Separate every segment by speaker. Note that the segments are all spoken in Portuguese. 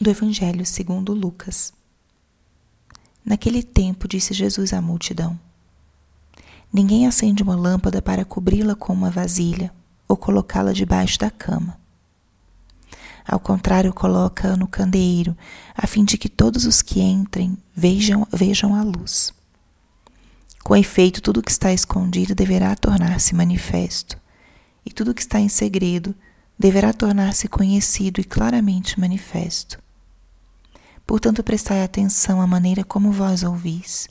Speaker 1: do Evangelho segundo Lucas. Naquele tempo disse Jesus à multidão: Ninguém acende uma lâmpada para cobri-la com uma vasilha ou colocá-la debaixo da cama. Ao contrário, coloca no candeeiro, a fim de que todos os que entrem vejam, vejam a luz. Com efeito, tudo que está escondido deverá tornar-se manifesto, e tudo que está em segredo deverá tornar-se conhecido e claramente manifesto. Portanto, prestai atenção à maneira como vós ouvis,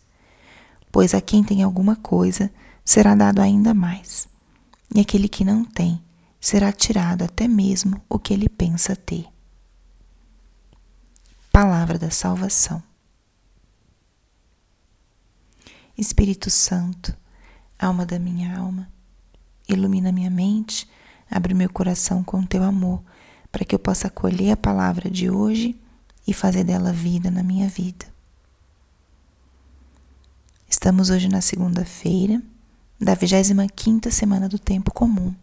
Speaker 1: pois a quem tem alguma coisa será dado ainda mais, e aquele que não tem será tirado até mesmo o que ele pensa ter. Palavra da Salvação. Espírito Santo, alma da minha alma, ilumina minha mente, abre meu coração com teu amor, para que eu possa acolher a palavra de hoje e fazer dela vida na minha vida. Estamos hoje na segunda-feira da 25ª semana do tempo comum.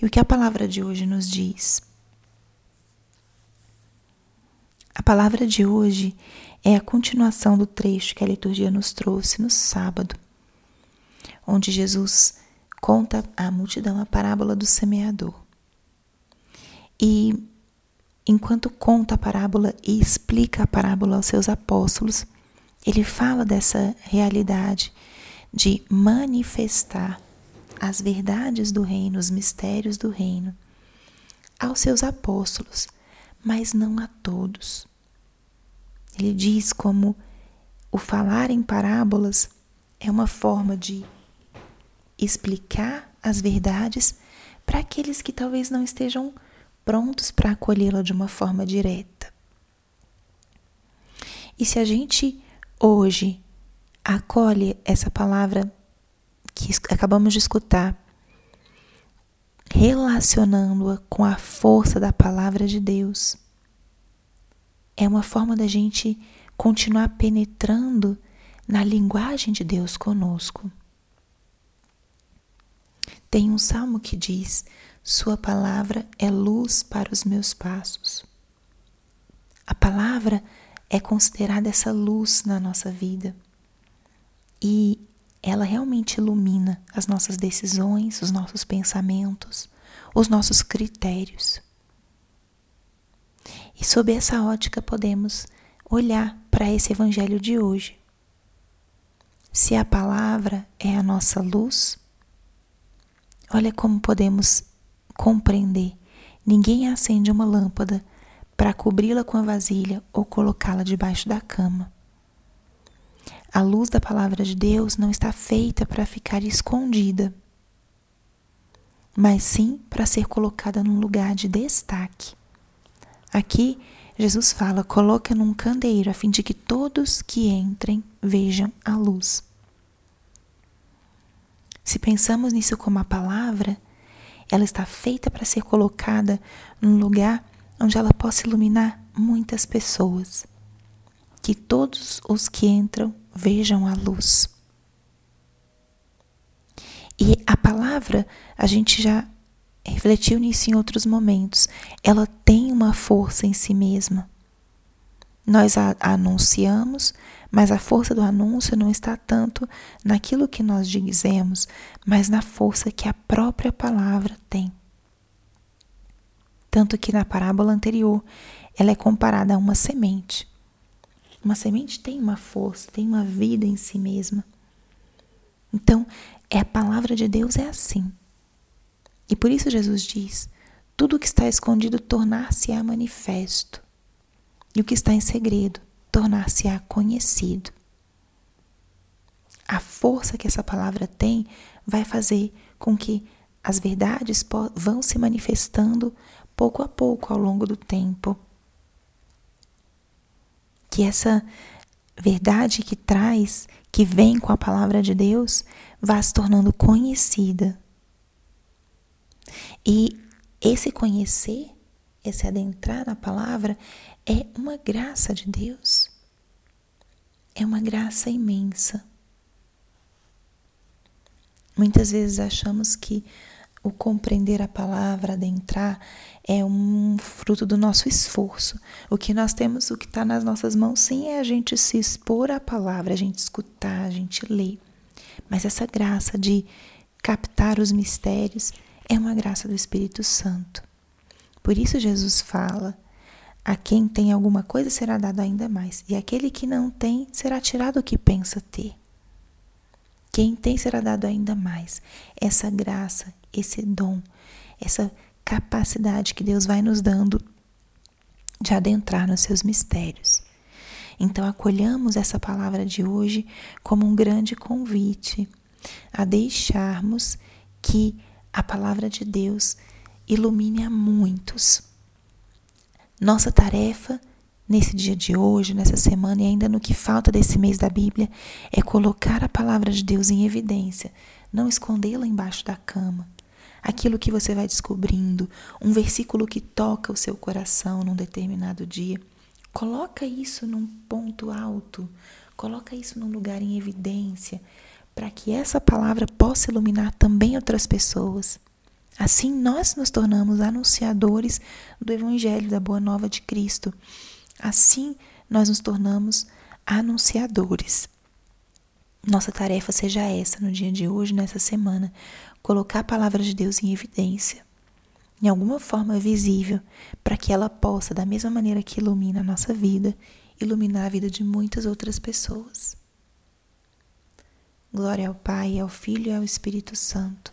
Speaker 1: E o que a palavra de hoje nos diz? A palavra de hoje é a continuação do trecho que a liturgia nos trouxe no sábado, onde Jesus conta à multidão a parábola do semeador. E enquanto conta a parábola e explica a parábola aos seus apóstolos, ele fala dessa realidade de manifestar as verdades do reino, os mistérios do reino, aos seus apóstolos, mas não a todos. Ele diz como o falar em parábolas é uma forma de explicar as verdades para aqueles que talvez não estejam prontos para acolhê-la de uma forma direta. E se a gente hoje acolhe essa palavra que acabamos de escutar, relacionando-a com a força da palavra de Deus. É uma forma da gente continuar penetrando na linguagem de Deus conosco. Tem um salmo que diz: Sua palavra é luz para os meus passos. A palavra é considerada essa luz na nossa vida. E ela realmente ilumina as nossas decisões, os nossos pensamentos, os nossos critérios. E sob essa ótica podemos olhar para esse evangelho de hoje. Se a palavra é a nossa luz, olha como podemos compreender. Ninguém acende uma lâmpada para cobri-la com a vasilha ou colocá-la debaixo da cama. A luz da palavra de Deus não está feita para ficar escondida, mas sim para ser colocada num lugar de destaque. Aqui, Jesus fala: coloca num candeeiro a fim de que todos que entrem vejam a luz. Se pensamos nisso como a palavra, ela está feita para ser colocada num lugar onde ela possa iluminar muitas pessoas. Que todos os que entram vejam a luz. E a palavra, a gente já refletiu nisso em outros momentos, ela tem uma força em si mesma. Nós a anunciamos, mas a força do anúncio não está tanto naquilo que nós dizemos, mas na força que a própria palavra tem. Tanto que na parábola anterior, ela é comparada a uma semente. Uma semente tem uma força, tem uma vida em si mesma. Então, é a palavra de Deus é assim. E por isso Jesus diz: tudo o que está escondido tornar-se-á manifesto, e o que está em segredo tornar-se-á conhecido. A força que essa palavra tem vai fazer com que as verdades vão se manifestando pouco a pouco ao longo do tempo que essa verdade que traz, que vem com a palavra de Deus, vá se tornando conhecida. E esse conhecer, esse adentrar na palavra, é uma graça de Deus. É uma graça imensa. Muitas vezes achamos que o compreender a palavra, adentrar, é um fruto do nosso esforço. O que nós temos, o que está nas nossas mãos, sim, é a gente se expor à palavra, a gente escutar, a gente ler. Mas essa graça de captar os mistérios é uma graça do Espírito Santo. Por isso Jesus fala: a quem tem alguma coisa será dado ainda mais, e aquele que não tem será tirado o que pensa ter. Quem tem será dado ainda mais. Essa graça, esse dom, essa capacidade que Deus vai nos dando de adentrar nos seus mistérios. Então, acolhamos essa palavra de hoje como um grande convite a deixarmos que a palavra de Deus ilumine a muitos. Nossa tarefa nesse dia de hoje, nessa semana e ainda no que falta desse mês da Bíblia é colocar a palavra de Deus em evidência, não escondê-la embaixo da cama. Aquilo que você vai descobrindo, um versículo que toca o seu coração num determinado dia, coloca isso num ponto alto, coloca isso num lugar em evidência, para que essa palavra possa iluminar também outras pessoas. Assim, nós nos tornamos anunciadores do Evangelho, da Boa Nova de Cristo. Assim, nós nos tornamos anunciadores. Nossa tarefa seja essa no dia de hoje, nessa semana, colocar a palavra de Deus em evidência, em alguma forma visível, para que ela possa, da mesma maneira que ilumina a nossa vida, iluminar a vida de muitas outras pessoas. Glória ao Pai, ao Filho e ao Espírito Santo,